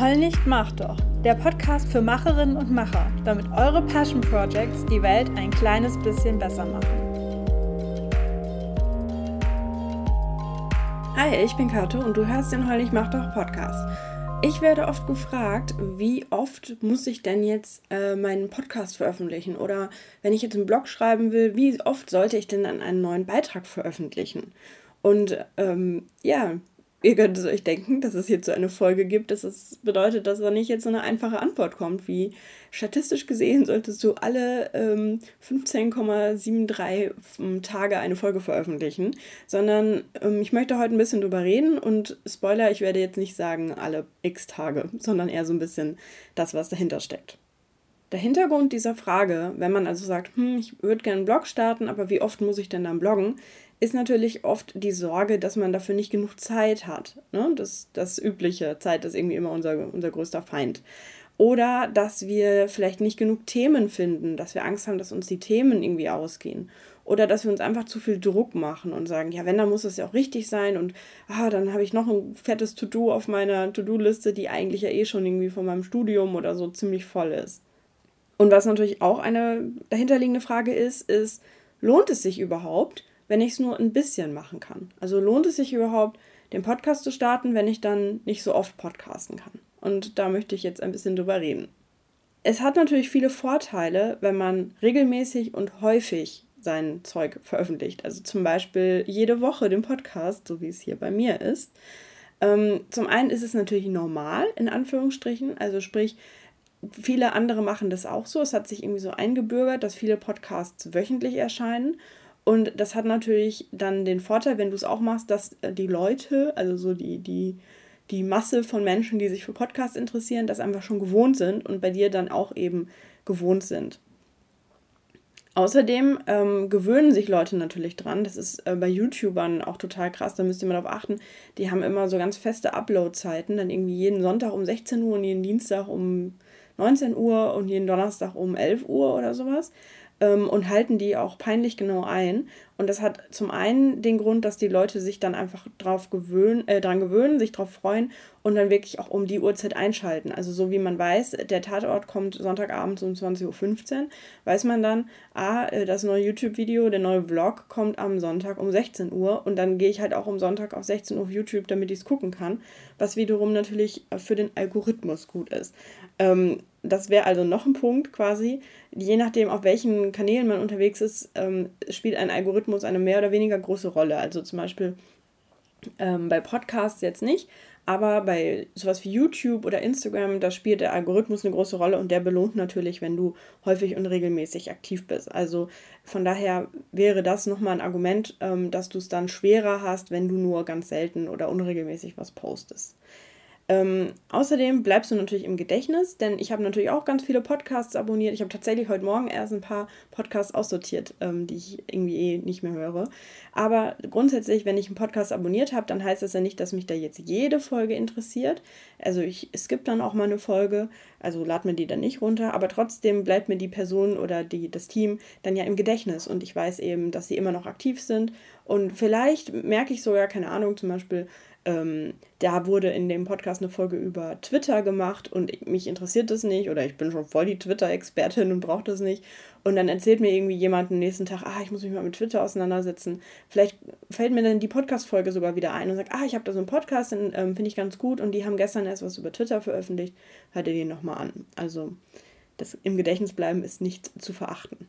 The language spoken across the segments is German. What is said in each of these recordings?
Heul nicht, mach doch. Der Podcast für Macherinnen und Macher, damit eure Passion Projects die Welt ein kleines bisschen besser machen. Hi, ich bin Kato und du hörst den Heul nicht, mach doch Podcast. Ich werde oft gefragt, wie oft muss ich denn jetzt äh, meinen Podcast veröffentlichen? Oder wenn ich jetzt einen Blog schreiben will, wie oft sollte ich denn dann einen neuen Beitrag veröffentlichen? Und ähm, ja, ihr könnt es euch denken, dass es hierzu eine Folge gibt. Das ist, bedeutet, dass da nicht jetzt so eine einfache Antwort kommt, wie statistisch gesehen solltest du alle ähm, 15,73 ähm, Tage eine Folge veröffentlichen, sondern ähm, ich möchte heute ein bisschen drüber reden und Spoiler, ich werde jetzt nicht sagen alle x Tage, sondern eher so ein bisschen das, was dahinter steckt. Der Hintergrund dieser Frage, wenn man also sagt, hm, ich würde gerne einen Blog starten, aber wie oft muss ich denn dann bloggen, ist natürlich oft die Sorge, dass man dafür nicht genug Zeit hat. Ne? Das, das übliche, Zeit ist irgendwie immer unser, unser größter Feind. Oder dass wir vielleicht nicht genug Themen finden, dass wir Angst haben, dass uns die Themen irgendwie ausgehen. Oder dass wir uns einfach zu viel Druck machen und sagen, ja, wenn, dann muss es ja auch richtig sein und ah, dann habe ich noch ein fettes To-Do auf meiner To-Do-Liste, die eigentlich ja eh schon irgendwie von meinem Studium oder so ziemlich voll ist. Und was natürlich auch eine dahinterliegende Frage ist, ist, lohnt es sich überhaupt, wenn ich es nur ein bisschen machen kann? Also lohnt es sich überhaupt, den Podcast zu starten, wenn ich dann nicht so oft podcasten kann? Und da möchte ich jetzt ein bisschen drüber reden. Es hat natürlich viele Vorteile, wenn man regelmäßig und häufig sein Zeug veröffentlicht. Also zum Beispiel jede Woche den Podcast, so wie es hier bei mir ist. Ähm, zum einen ist es natürlich normal, in Anführungsstrichen. Also sprich, viele andere machen das auch so. Es hat sich irgendwie so eingebürgert, dass viele Podcasts wöchentlich erscheinen. Und das hat natürlich dann den Vorteil, wenn du es auch machst, dass äh, die Leute, also so die, die, die Masse von Menschen, die sich für Podcasts interessieren, das einfach schon gewohnt sind und bei dir dann auch eben gewohnt sind. Außerdem ähm, gewöhnen sich Leute natürlich dran. Das ist äh, bei YouTubern auch total krass. Da müsst ihr mal darauf achten. Die haben immer so ganz feste Upload-Zeiten. Dann irgendwie jeden Sonntag um 16 Uhr und jeden Dienstag um 19 Uhr und jeden Donnerstag um 11 Uhr oder sowas ähm, und halten die auch peinlich genau ein. Und das hat zum einen den Grund, dass die Leute sich dann einfach drauf gewöhnen, äh, dran gewöhnen, sich drauf freuen und dann wirklich auch um die Uhrzeit einschalten. Also so wie man weiß, der Tatort kommt Sonntagabend um 20.15 Uhr, weiß man dann, ah, äh, das neue YouTube-Video, der neue Vlog kommt am Sonntag um 16 Uhr und dann gehe ich halt auch um Sonntag auf 16 Uhr auf YouTube, damit ich es gucken kann, was wiederum natürlich für den Algorithmus gut ist. Ähm, das wäre also noch ein Punkt quasi. Je nachdem, auf welchen Kanälen man unterwegs ist, ähm, spielt ein Algorithmus eine mehr oder weniger große Rolle. Also zum Beispiel ähm, bei Podcasts jetzt nicht, aber bei sowas wie YouTube oder Instagram, da spielt der Algorithmus eine große Rolle und der belohnt natürlich, wenn du häufig und regelmäßig aktiv bist. Also von daher wäre das nochmal ein Argument, ähm, dass du es dann schwerer hast, wenn du nur ganz selten oder unregelmäßig was postest. Ähm, außerdem bleibst du natürlich im Gedächtnis, denn ich habe natürlich auch ganz viele Podcasts abonniert. Ich habe tatsächlich heute Morgen erst ein paar Podcasts aussortiert, ähm, die ich irgendwie eh nicht mehr höre. Aber grundsätzlich, wenn ich einen Podcast abonniert habe, dann heißt das ja nicht, dass mich da jetzt jede Folge interessiert. Also ich, gibt dann auch mal eine Folge, also lad mir die dann nicht runter, aber trotzdem bleibt mir die Person oder die, das Team dann ja im Gedächtnis und ich weiß eben, dass sie immer noch aktiv sind. Und vielleicht merke ich sogar, keine Ahnung, zum Beispiel, ähm, da wurde in dem Podcast eine Folge über Twitter gemacht und mich interessiert das nicht oder ich bin schon voll die Twitter-Expertin und brauche das nicht. Und dann erzählt mir irgendwie jemand am nächsten Tag, ah, ich muss mich mal mit Twitter auseinandersetzen. Vielleicht fällt mir dann die Podcast-Folge sogar wieder ein und sagt, ah, ich habe da so einen Podcast, den ähm, finde ich ganz gut und die haben gestern erst was über Twitter veröffentlicht. Hört ihr den nochmal an. Also das im Gedächtnis bleiben ist nicht zu verachten.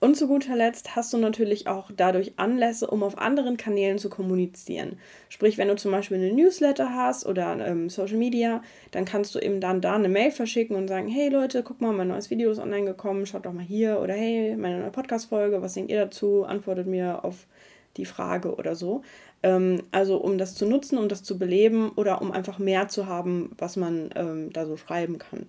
Und zu guter Letzt hast du natürlich auch dadurch Anlässe, um auf anderen Kanälen zu kommunizieren. Sprich, wenn du zum Beispiel eine Newsletter hast oder ähm, Social Media, dann kannst du eben dann da eine Mail verschicken und sagen, hey Leute, guck mal, mein neues Video ist online gekommen, schaut doch mal hier oder hey, meine neue Podcast-Folge, was denkt ihr dazu? Antwortet mir auf die Frage oder so. Ähm, also um das zu nutzen, um das zu beleben oder um einfach mehr zu haben, was man ähm, da so schreiben kann.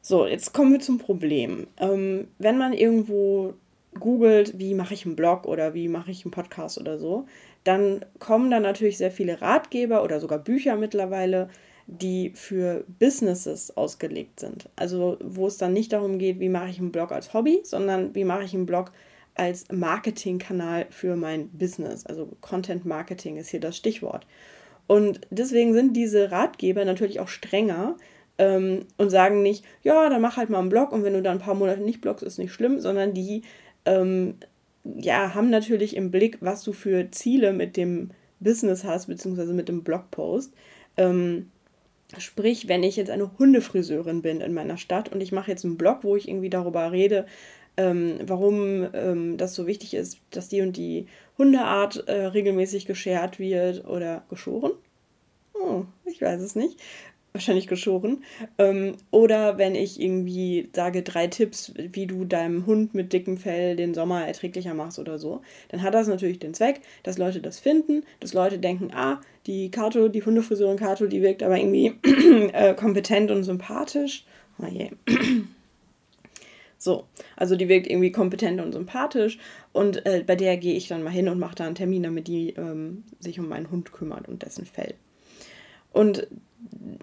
So, jetzt kommen wir zum Problem. Ähm, wenn man irgendwo googelt, wie mache ich einen Blog oder wie mache ich einen Podcast oder so, dann kommen da natürlich sehr viele Ratgeber oder sogar Bücher mittlerweile, die für Businesses ausgelegt sind. Also wo es dann nicht darum geht, wie mache ich einen Blog als Hobby, sondern wie mache ich einen Blog als Marketingkanal für mein Business. Also Content Marketing ist hier das Stichwort. Und deswegen sind diese Ratgeber natürlich auch strenger ähm, und sagen nicht, ja, dann mach halt mal einen Blog und wenn du dann ein paar Monate nicht bloggst, ist nicht schlimm, sondern die ähm, ja, haben natürlich im Blick, was du für Ziele mit dem Business hast, beziehungsweise mit dem Blogpost. Ähm, sprich, wenn ich jetzt eine Hundefriseurin bin in meiner Stadt und ich mache jetzt einen Blog, wo ich irgendwie darüber rede, ähm, warum ähm, das so wichtig ist, dass die und die Hundeart äh, regelmäßig geschert wird oder geschoren. Oh, ich weiß es nicht wahrscheinlich geschoren. Ähm, oder wenn ich irgendwie sage, drei Tipps, wie du deinem Hund mit dickem Fell den Sommer erträglicher machst oder so, dann hat das natürlich den Zweck, dass Leute das finden, dass Leute denken, ah, die Kato, die Hundefriseurin Kato, die wirkt aber irgendwie äh, kompetent und sympathisch. Oh je. So, also die wirkt irgendwie kompetent und sympathisch und äh, bei der gehe ich dann mal hin und mache da einen Termin, damit die ähm, sich um meinen Hund kümmert und dessen Fell. Und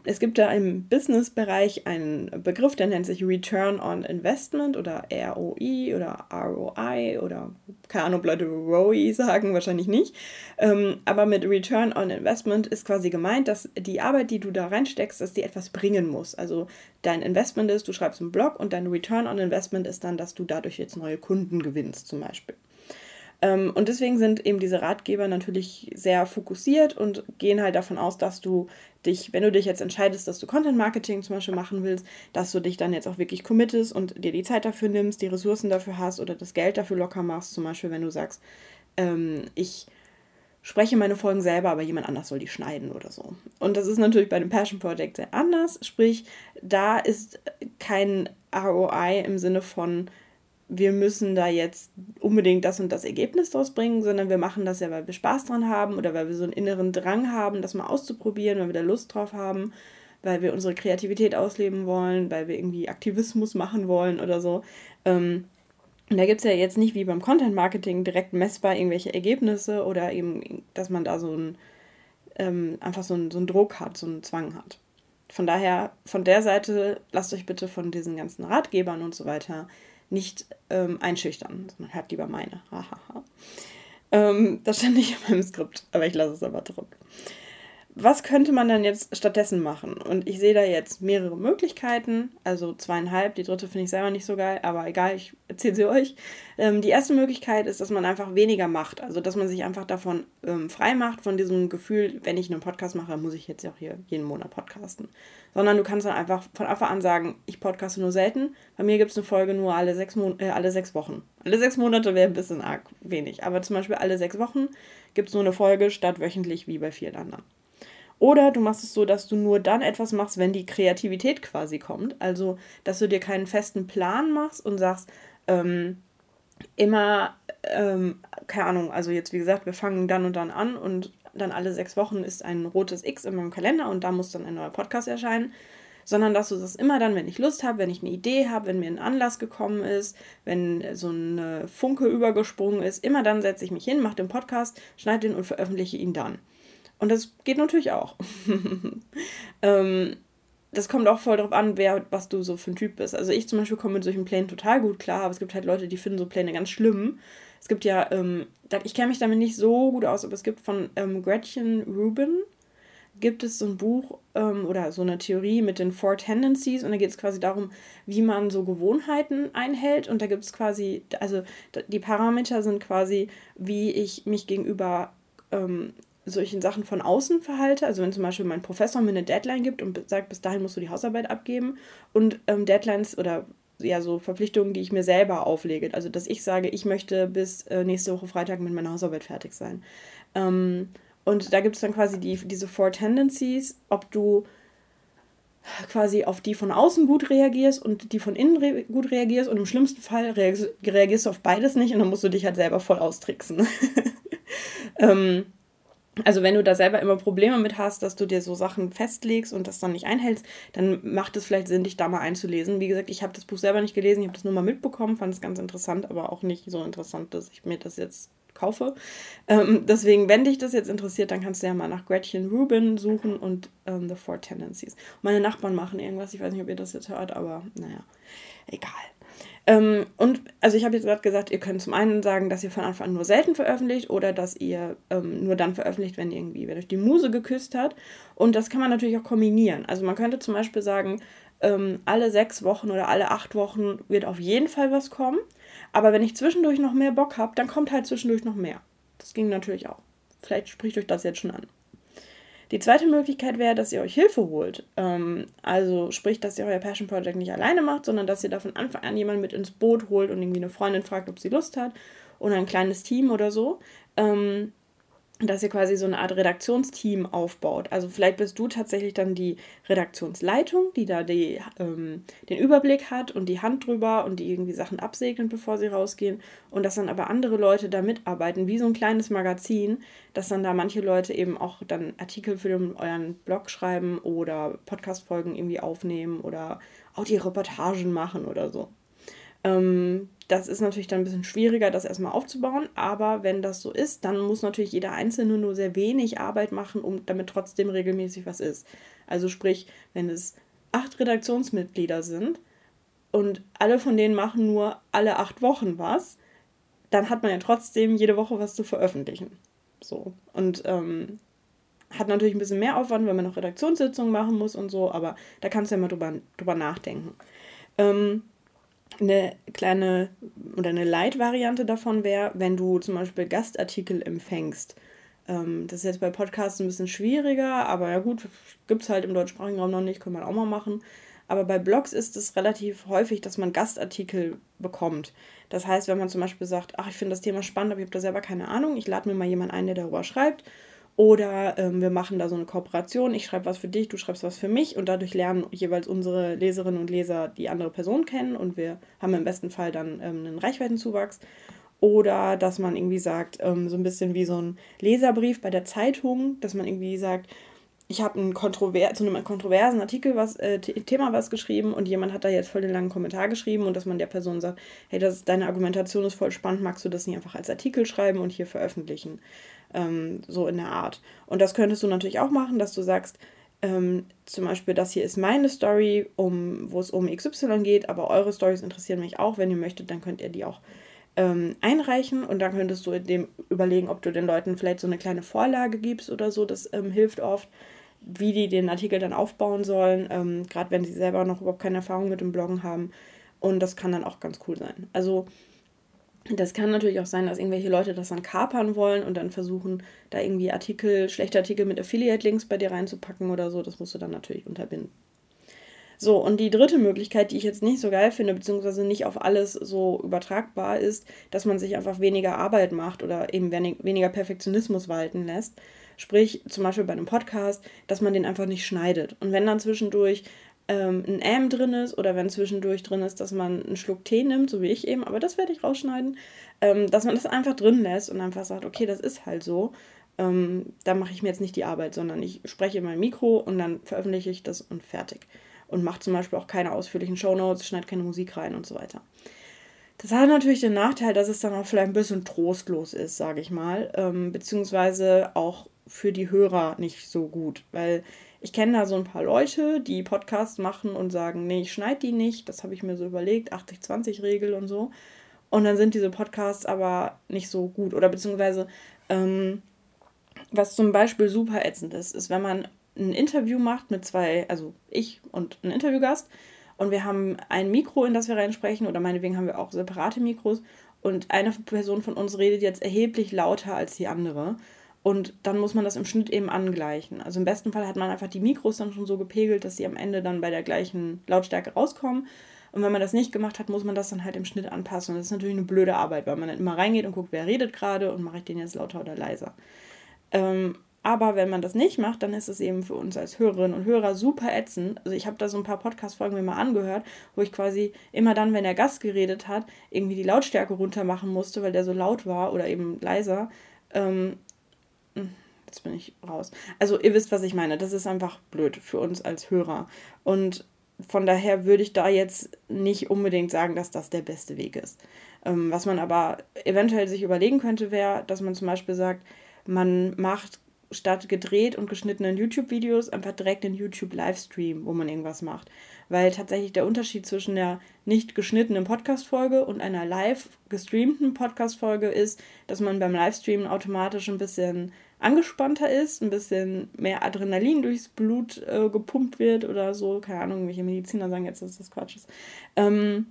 es gibt da im Business-Bereich einen Begriff, der nennt sich Return on Investment oder ROI oder ROI oder keine Ahnung, ob Leute ROI sagen, wahrscheinlich nicht. Ähm, aber mit Return on Investment ist quasi gemeint, dass die Arbeit, die du da reinsteckst, dass die etwas bringen muss. Also dein Investment ist, du schreibst einen Blog und dein Return on Investment ist dann, dass du dadurch jetzt neue Kunden gewinnst zum Beispiel. Ähm, und deswegen sind eben diese Ratgeber natürlich sehr fokussiert und gehen halt davon aus, dass du dich, wenn du dich jetzt entscheidest, dass du Content Marketing zum Beispiel machen willst, dass du dich dann jetzt auch wirklich committest und dir die Zeit dafür nimmst, die Ressourcen dafür hast oder das Geld dafür locker machst. Zum Beispiel, wenn du sagst, ähm, ich spreche meine Folgen selber, aber jemand anders soll die schneiden oder so. Und das ist natürlich bei dem Passion Project sehr anders. Sprich, da ist kein ROI im Sinne von, wir müssen da jetzt unbedingt das und das Ergebnis draus bringen, sondern wir machen das ja, weil wir Spaß dran haben oder weil wir so einen inneren Drang haben, das mal auszuprobieren, weil wir da Lust drauf haben, weil wir unsere Kreativität ausleben wollen, weil wir irgendwie Aktivismus machen wollen oder so. Ähm, und da gibt es ja jetzt nicht wie beim Content Marketing direkt messbar irgendwelche Ergebnisse oder eben, dass man da so ein, ähm, einfach so, ein, so einen Druck hat, so einen Zwang hat. Von daher, von der Seite, lasst euch bitte von diesen ganzen Ratgebern und so weiter nicht ähm, einschüchtern. Man hört lieber meine. ähm, das stand nicht in meinem Skript, aber ich lasse es aber drin was könnte man dann jetzt stattdessen machen? Und ich sehe da jetzt mehrere Möglichkeiten, also zweieinhalb, die dritte finde ich selber nicht so geil, aber egal, ich erzähle sie euch. Ähm, die erste Möglichkeit ist, dass man einfach weniger macht, also dass man sich einfach davon ähm, frei macht, von diesem Gefühl, wenn ich einen Podcast mache, muss ich jetzt auch hier jeden Monat podcasten. Sondern du kannst dann einfach von Anfang an sagen, ich podcaste nur selten. Bei mir gibt es eine Folge nur alle sechs, Mon äh, alle sechs Wochen. Alle sechs Monate wäre ein bisschen arg wenig, aber zum Beispiel alle sechs Wochen gibt es nur eine Folge statt wöchentlich wie bei vielen anderen. Oder du machst es so, dass du nur dann etwas machst, wenn die Kreativität quasi kommt. Also, dass du dir keinen festen Plan machst und sagst, ähm, immer, ähm, keine Ahnung, also jetzt wie gesagt, wir fangen dann und dann an und dann alle sechs Wochen ist ein rotes X in meinem Kalender und da muss dann ein neuer Podcast erscheinen. Sondern dass du das immer dann, wenn ich Lust habe, wenn ich eine Idee habe, wenn mir ein Anlass gekommen ist, wenn so eine Funke übergesprungen ist, immer dann setze ich mich hin, mache den Podcast, schneide den und veröffentliche ihn dann. Und das geht natürlich auch. ähm, das kommt auch voll darauf an, wer, was du so für ein Typ bist. Also ich zum Beispiel komme mit solchen Plänen total gut klar, aber es gibt halt Leute, die finden so Pläne ganz schlimm. Es gibt ja, ähm, ich kenne mich damit nicht so gut aus, aber es gibt von ähm, Gretchen Rubin, gibt es so ein Buch ähm, oder so eine Theorie mit den Four Tendencies und da geht es quasi darum, wie man so Gewohnheiten einhält und da gibt es quasi, also die Parameter sind quasi, wie ich mich gegenüber ähm, solchen Sachen von außen verhalte. Also wenn zum Beispiel mein Professor mir eine Deadline gibt und sagt, bis dahin musst du die Hausarbeit abgeben und ähm, Deadlines oder ja so Verpflichtungen, die ich mir selber auflege. Also dass ich sage, ich möchte bis äh, nächste Woche Freitag mit meiner Hausarbeit fertig sein. Ähm, und da gibt es dann quasi die, diese Four Tendencies, ob du quasi auf die von außen gut reagierst und die von innen re gut reagierst und im schlimmsten Fall reagierst, reagierst, du auf beides nicht und dann musst du dich halt selber voll austricksen. ähm, also wenn du da selber immer Probleme mit hast, dass du dir so Sachen festlegst und das dann nicht einhältst, dann macht es vielleicht Sinn, dich da mal einzulesen. Wie gesagt, ich habe das Buch selber nicht gelesen, ich habe das nur mal mitbekommen, fand es ganz interessant, aber auch nicht so interessant, dass ich mir das jetzt kaufe. Ähm, deswegen, wenn dich das jetzt interessiert, dann kannst du ja mal nach Gretchen Rubin suchen und ähm, The Four Tendencies. Meine Nachbarn machen irgendwas, ich weiß nicht, ob ihr das jetzt hört, aber naja, egal. Ähm, und also ich habe jetzt gerade gesagt, ihr könnt zum einen sagen, dass ihr von Anfang an nur selten veröffentlicht oder dass ihr ähm, nur dann veröffentlicht, wenn irgendwie, wenn euch die Muse geküsst hat. Und das kann man natürlich auch kombinieren. Also man könnte zum Beispiel sagen, ähm, alle sechs Wochen oder alle acht Wochen wird auf jeden Fall was kommen. Aber wenn ich zwischendurch noch mehr Bock habe, dann kommt halt zwischendurch noch mehr. Das ging natürlich auch. Vielleicht spricht euch das jetzt schon an. Die zweite Möglichkeit wäre, dass ihr euch Hilfe holt. Ähm, also sprich, dass ihr euer Passion Project nicht alleine macht, sondern dass ihr da von Anfang an jemanden mit ins Boot holt und irgendwie eine Freundin fragt, ob sie Lust hat oder ein kleines Team oder so. Ähm, dass ihr quasi so eine Art Redaktionsteam aufbaut. Also vielleicht bist du tatsächlich dann die Redaktionsleitung, die da die, ähm, den Überblick hat und die Hand drüber und die irgendwie Sachen absegnet, bevor sie rausgehen. Und dass dann aber andere Leute da mitarbeiten, wie so ein kleines Magazin, dass dann da manche Leute eben auch dann Artikel für den, euren Blog schreiben oder Podcast-Folgen irgendwie aufnehmen oder auch die Reportagen machen oder so. Ähm, das ist natürlich dann ein bisschen schwieriger, das erstmal aufzubauen, aber wenn das so ist, dann muss natürlich jeder Einzelne nur sehr wenig Arbeit machen, um damit trotzdem regelmäßig was ist. Also sprich, wenn es acht Redaktionsmitglieder sind und alle von denen machen nur alle acht Wochen was, dann hat man ja trotzdem jede Woche was zu veröffentlichen. So. Und ähm, hat natürlich ein bisschen mehr Aufwand, wenn man noch Redaktionssitzungen machen muss und so, aber da kannst du ja mal drüber, drüber nachdenken. Ähm, eine kleine oder eine Light-Variante davon wäre, wenn du zum Beispiel Gastartikel empfängst. Ähm, das ist jetzt bei Podcasts ein bisschen schwieriger, aber ja gut, gibt es halt im deutschsprachigen Raum noch nicht, kann man auch mal machen. Aber bei Blogs ist es relativ häufig, dass man Gastartikel bekommt. Das heißt, wenn man zum Beispiel sagt, ach, ich finde das Thema spannend, aber ich habe da selber keine Ahnung, ich lade mir mal jemanden ein, der darüber schreibt oder ähm, wir machen da so eine Kooperation. Ich schreibe was für dich, du schreibst was für mich und dadurch lernen jeweils unsere Leserinnen und Leser die andere Person kennen und wir haben im besten Fall dann ähm, einen Reichweitenzuwachs. Oder dass man irgendwie sagt, ähm, so ein bisschen wie so ein Leserbrief bei der Zeitung, dass man irgendwie sagt, ich habe einen Kontrover zu einem kontroversen Artikel was, äh, Thema was geschrieben und jemand hat da jetzt voll den langen Kommentar geschrieben und dass man der Person sagt, hey, das, deine Argumentation ist voll spannend, magst du das nicht einfach als Artikel schreiben und hier veröffentlichen? ähm, so in der Art. Und das könntest du natürlich auch machen, dass du sagst, ähm, zum Beispiel, das hier ist meine Story, um, wo es um XY geht, aber eure Stories interessieren mich auch. Wenn ihr möchtet, dann könnt ihr die auch ähm, einreichen und dann könntest du dem überlegen, ob du den Leuten vielleicht so eine kleine Vorlage gibst oder so. Das ähm, hilft oft, wie die den Artikel dann aufbauen sollen, ähm, gerade wenn sie selber noch überhaupt keine Erfahrung mit dem Bloggen haben. Und das kann dann auch ganz cool sein. Also das kann natürlich auch sein, dass irgendwelche Leute das dann kapern wollen und dann versuchen, da irgendwie Artikel, schlechte Artikel mit Affiliate-Links bei dir reinzupacken oder so. Das musst du dann natürlich unterbinden. So, und die dritte Möglichkeit, die ich jetzt nicht so geil finde, beziehungsweise nicht auf alles so übertragbar ist, dass man sich einfach weniger Arbeit macht oder eben weniger Perfektionismus walten lässt. Sprich, zum Beispiel bei einem Podcast, dass man den einfach nicht schneidet. Und wenn dann zwischendurch ähm, ein M drin ist oder wenn zwischendurch drin ist, dass man einen Schluck Tee nimmt, so wie ich eben, aber das werde ich rausschneiden, ähm, dass man das einfach drin lässt und einfach sagt, okay, das ist halt so. Ähm, da mache ich mir jetzt nicht die Arbeit, sondern ich spreche in mein Mikro und dann veröffentliche ich das und fertig. Und mache zum Beispiel auch keine ausführlichen Shownotes, schneide keine Musik rein und so weiter. Das hat natürlich den Nachteil, dass es dann auch vielleicht ein bisschen trostlos ist, sage ich mal, ähm, beziehungsweise auch für die Hörer nicht so gut, weil ich kenne da so ein paar Leute, die Podcasts machen und sagen, nee, ich schneide die nicht. Das habe ich mir so überlegt, 80-20-Regel und so. Und dann sind diese Podcasts aber nicht so gut. Oder beziehungsweise, ähm, was zum Beispiel super ätzend ist, ist, wenn man ein Interview macht mit zwei, also ich und ein Interviewgast, und wir haben ein Mikro, in das wir reinsprechen, oder meinetwegen haben wir auch separate Mikros, und eine Person von uns redet jetzt erheblich lauter als die andere. Und dann muss man das im Schnitt eben angleichen. Also im besten Fall hat man einfach die Mikros dann schon so gepegelt, dass sie am Ende dann bei der gleichen Lautstärke rauskommen. Und wenn man das nicht gemacht hat, muss man das dann halt im Schnitt anpassen. Und das ist natürlich eine blöde Arbeit, weil man dann immer reingeht und guckt, wer redet gerade und mache ich den jetzt lauter oder leiser. Ähm, aber wenn man das nicht macht, dann ist es eben für uns als Hörerinnen und Hörer super ätzend. Also ich habe da so ein paar Podcast-Folgen mir mal angehört, wo ich quasi immer dann, wenn der Gast geredet hat, irgendwie die Lautstärke runter machen musste, weil der so laut war oder eben leiser. Ähm, Jetzt bin ich raus. Also ihr wisst, was ich meine. Das ist einfach blöd für uns als Hörer. Und von daher würde ich da jetzt nicht unbedingt sagen, dass das der beste Weg ist. Ähm, was man aber eventuell sich überlegen könnte, wäre, dass man zum Beispiel sagt, man macht statt gedreht und geschnittenen YouTube-Videos einfach direkt einen YouTube-Livestream, wo man irgendwas macht. Weil tatsächlich der Unterschied zwischen der nicht geschnittenen Podcast-Folge und einer live gestreamten Podcast-Folge ist, dass man beim Livestream automatisch ein bisschen angespannter ist, ein bisschen mehr Adrenalin durchs Blut äh, gepumpt wird oder so. Keine Ahnung, welche Mediziner sagen jetzt, dass das Quatsch ist. Ähm,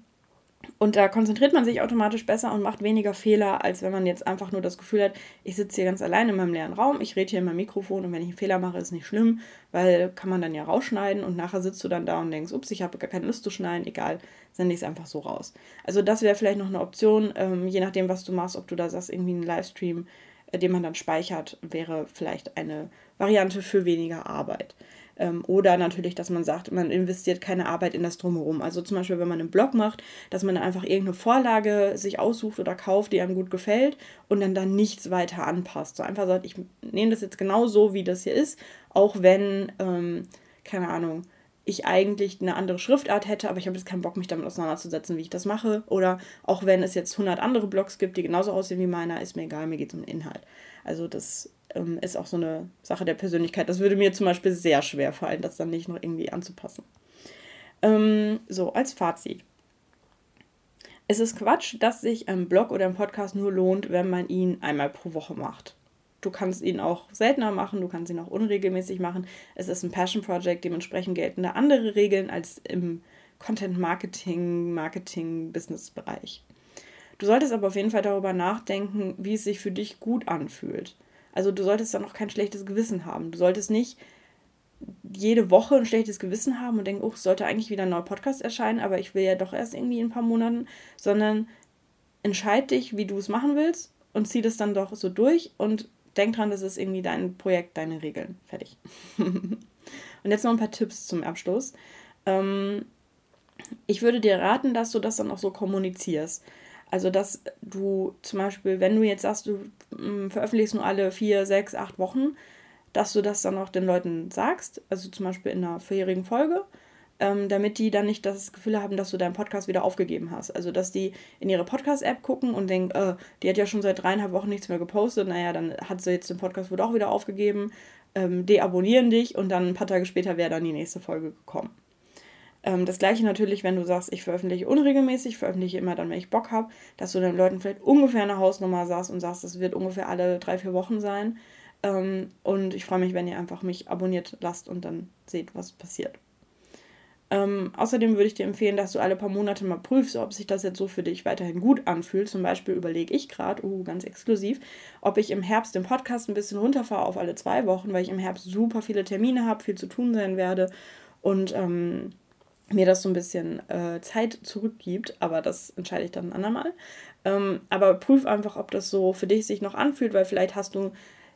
und da konzentriert man sich automatisch besser und macht weniger Fehler, als wenn man jetzt einfach nur das Gefühl hat, ich sitze hier ganz allein in meinem leeren Raum, ich rede hier in meinem Mikrofon und wenn ich einen Fehler mache, ist nicht schlimm, weil kann man dann ja rausschneiden und nachher sitzt du dann da und denkst, ups, ich habe gar keine Lust zu schneiden, egal, sende ich es einfach so raus. Also das wäre vielleicht noch eine Option, ähm, je nachdem, was du machst, ob du da sagst, irgendwie einen Livestream äh, den man dann speichert, wäre vielleicht eine Variante für weniger Arbeit. Ähm, oder natürlich, dass man sagt, man investiert keine Arbeit in das Drumherum. Also zum Beispiel, wenn man einen Blog macht, dass man einfach irgendeine Vorlage sich aussucht oder kauft, die einem gut gefällt und dann dann nichts weiter anpasst. So einfach sagt, ich nehme das jetzt genau so, wie das hier ist, auch wenn, ähm, keine Ahnung, ich eigentlich eine andere Schriftart hätte, aber ich habe jetzt keinen Bock, mich damit auseinanderzusetzen, wie ich das mache. Oder auch wenn es jetzt 100 andere Blogs gibt, die genauso aussehen wie meiner, ist mir egal, mir geht es um den Inhalt. Also das ähm, ist auch so eine Sache der Persönlichkeit. Das würde mir zum Beispiel sehr schwer fallen, das dann nicht noch irgendwie anzupassen. Ähm, so, als Fazit. Es ist Quatsch, dass sich ein Blog oder ein Podcast nur lohnt, wenn man ihn einmal pro Woche macht. Du kannst ihn auch seltener machen, du kannst ihn auch unregelmäßig machen. Es ist ein Passion Project, dementsprechend gelten da andere Regeln als im Content Marketing, Marketing, Business Bereich. Du solltest aber auf jeden Fall darüber nachdenken, wie es sich für dich gut anfühlt. Also du solltest dann auch kein schlechtes Gewissen haben. Du solltest nicht jede Woche ein schlechtes Gewissen haben und denken, oh, es sollte eigentlich wieder ein neuer Podcast erscheinen, aber ich will ja doch erst irgendwie in ein paar Monaten, sondern entscheid dich, wie du es machen willst und zieh das dann doch so durch und denk dran, das ist irgendwie dein Projekt, deine Regeln. Fertig. und jetzt noch ein paar Tipps zum Abschluss. Ähm, ich würde dir raten, dass du das dann auch so kommunizierst. Also, dass du zum Beispiel, wenn du jetzt sagst, du mm, veröffentlichst nur alle vier, sechs, acht Wochen, dass du das dann auch den Leuten sagst, also zum Beispiel in einer vorherigen Folge, ähm, damit die dann nicht das Gefühl haben, dass du deinen Podcast wieder aufgegeben hast. Also, dass die in ihre Podcast-App gucken und denken, äh, die hat ja schon seit dreieinhalb Wochen nichts mehr gepostet, naja, dann hat sie jetzt den Podcast wohl auch wieder aufgegeben, ähm, deabonnieren dich und dann ein paar Tage später wäre dann die nächste Folge gekommen. Ähm, das gleiche natürlich, wenn du sagst, ich veröffentliche unregelmäßig, veröffentliche immer dann, wenn ich Bock habe, dass du den Leuten vielleicht ungefähr eine Hausnummer sagst und sagst, das wird ungefähr alle drei, vier Wochen sein. Ähm, und ich freue mich, wenn ihr einfach mich abonniert lasst und dann seht, was passiert. Ähm, außerdem würde ich dir empfehlen, dass du alle paar Monate mal prüfst, ob sich das jetzt so für dich weiterhin gut anfühlt. Zum Beispiel überlege ich gerade, uh, ganz exklusiv, ob ich im Herbst den Podcast ein bisschen runterfahre auf alle zwei Wochen, weil ich im Herbst super viele Termine habe, viel zu tun sein werde und ähm, mir das so ein bisschen äh, Zeit zurückgibt, aber das entscheide ich dann ein andermal. Ähm, aber prüf einfach, ob das so für dich sich noch anfühlt, weil vielleicht hast du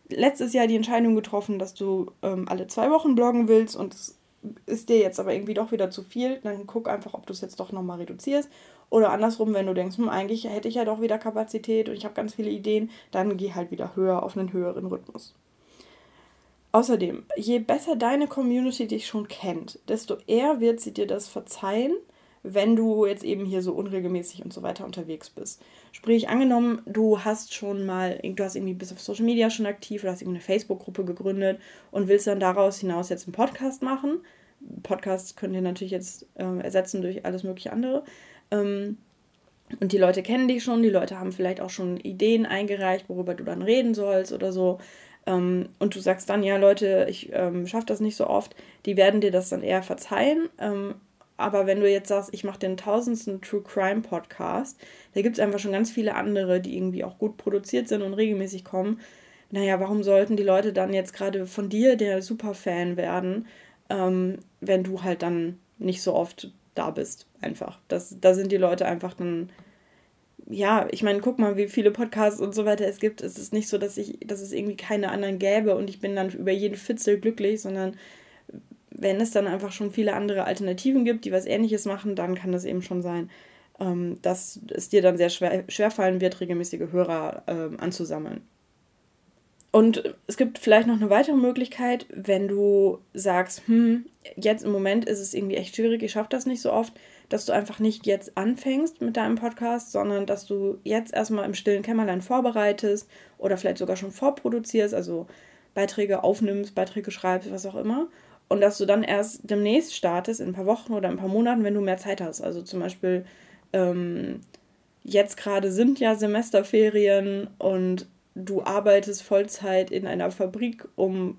letztes Jahr die Entscheidung getroffen, dass du ähm, alle zwei Wochen bloggen willst und es ist dir jetzt aber irgendwie doch wieder zu viel, dann guck einfach, ob du es jetzt doch nochmal reduzierst. Oder andersrum, wenn du denkst, hm, eigentlich hätte ich ja doch wieder Kapazität und ich habe ganz viele Ideen, dann geh halt wieder höher auf einen höheren Rhythmus. Außerdem, je besser deine Community dich schon kennt, desto eher wird sie dir das verzeihen, wenn du jetzt eben hier so unregelmäßig und so weiter unterwegs bist. Sprich, angenommen, du hast schon mal, du hast irgendwie bist auf Social Media schon aktiv, du hast irgendwie eine Facebook-Gruppe gegründet und willst dann daraus hinaus jetzt einen Podcast machen. Podcasts könnt ihr natürlich jetzt äh, ersetzen durch alles mögliche andere. Ähm, und die Leute kennen dich schon, die Leute haben vielleicht auch schon Ideen eingereicht, worüber du dann reden sollst oder so. Ähm, und du sagst dann, ja Leute, ich ähm, schaffe das nicht so oft, die werden dir das dann eher verzeihen. Ähm, aber wenn du jetzt sagst, ich mache den tausendsten True Crime Podcast, da gibt es einfach schon ganz viele andere, die irgendwie auch gut produziert sind und regelmäßig kommen. Naja, warum sollten die Leute dann jetzt gerade von dir der Superfan werden, ähm, wenn du halt dann nicht so oft da bist? Einfach. Das, da sind die Leute einfach dann ja, ich meine, guck mal, wie viele Podcasts und so weiter es gibt. Es ist nicht so, dass ich, dass es irgendwie keine anderen gäbe und ich bin dann über jeden Fitzel glücklich, sondern wenn es dann einfach schon viele andere Alternativen gibt, die was ähnliches machen, dann kann das eben schon sein, ähm, dass es dir dann sehr schwer, schwer fallen wird, regelmäßige Hörer ähm, anzusammeln. Und es gibt vielleicht noch eine weitere Möglichkeit, wenn du sagst, hm, jetzt im Moment ist es irgendwie echt schwierig, ich schaffe das nicht so oft, dass du einfach nicht jetzt anfängst mit deinem Podcast, sondern dass du jetzt erstmal im stillen Kämmerlein vorbereitest oder vielleicht sogar schon vorproduzierst. Also Beiträge aufnimmst, Beiträge schreibst, was auch immer. Und dass du dann erst demnächst startest, in ein paar Wochen oder ein paar Monaten, wenn du mehr Zeit hast. Also zum Beispiel, ähm, jetzt gerade sind ja Semesterferien und du arbeitest Vollzeit in einer Fabrik, um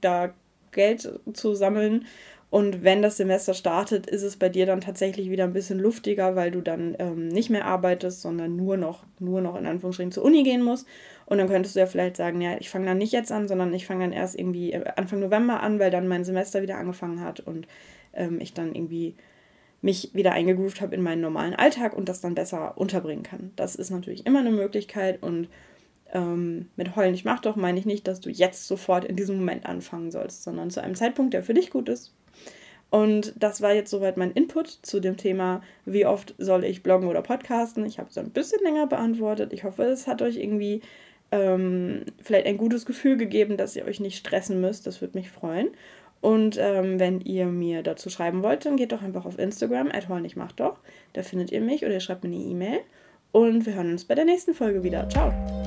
da Geld zu sammeln. Und wenn das Semester startet, ist es bei dir dann tatsächlich wieder ein bisschen luftiger, weil du dann ähm, nicht mehr arbeitest, sondern nur noch, nur noch in Anführungsstrichen zur Uni gehen musst. Und dann könntest du ja vielleicht sagen, ja, ich fange dann nicht jetzt an, sondern ich fange dann erst irgendwie äh, Anfang November an, weil dann mein Semester wieder angefangen hat und ähm, ich dann irgendwie mich wieder eingegroovt habe in meinen normalen Alltag und das dann besser unterbringen kann. Das ist natürlich immer eine Möglichkeit und ähm, mit Heulen ich mach doch meine ich nicht, dass du jetzt sofort in diesem Moment anfangen sollst, sondern zu einem Zeitpunkt, der für dich gut ist. Und das war jetzt soweit mein Input zu dem Thema, wie oft soll ich bloggen oder podcasten. Ich habe es ein bisschen länger beantwortet. Ich hoffe, es hat euch irgendwie ähm, vielleicht ein gutes Gefühl gegeben, dass ihr euch nicht stressen müsst. Das würde mich freuen. Und ähm, wenn ihr mir dazu schreiben wollt, dann geht doch einfach auf Instagram, ich mach doch. Da findet ihr mich oder ihr schreibt mir eine E-Mail. Und wir hören uns bei der nächsten Folge wieder. Ciao.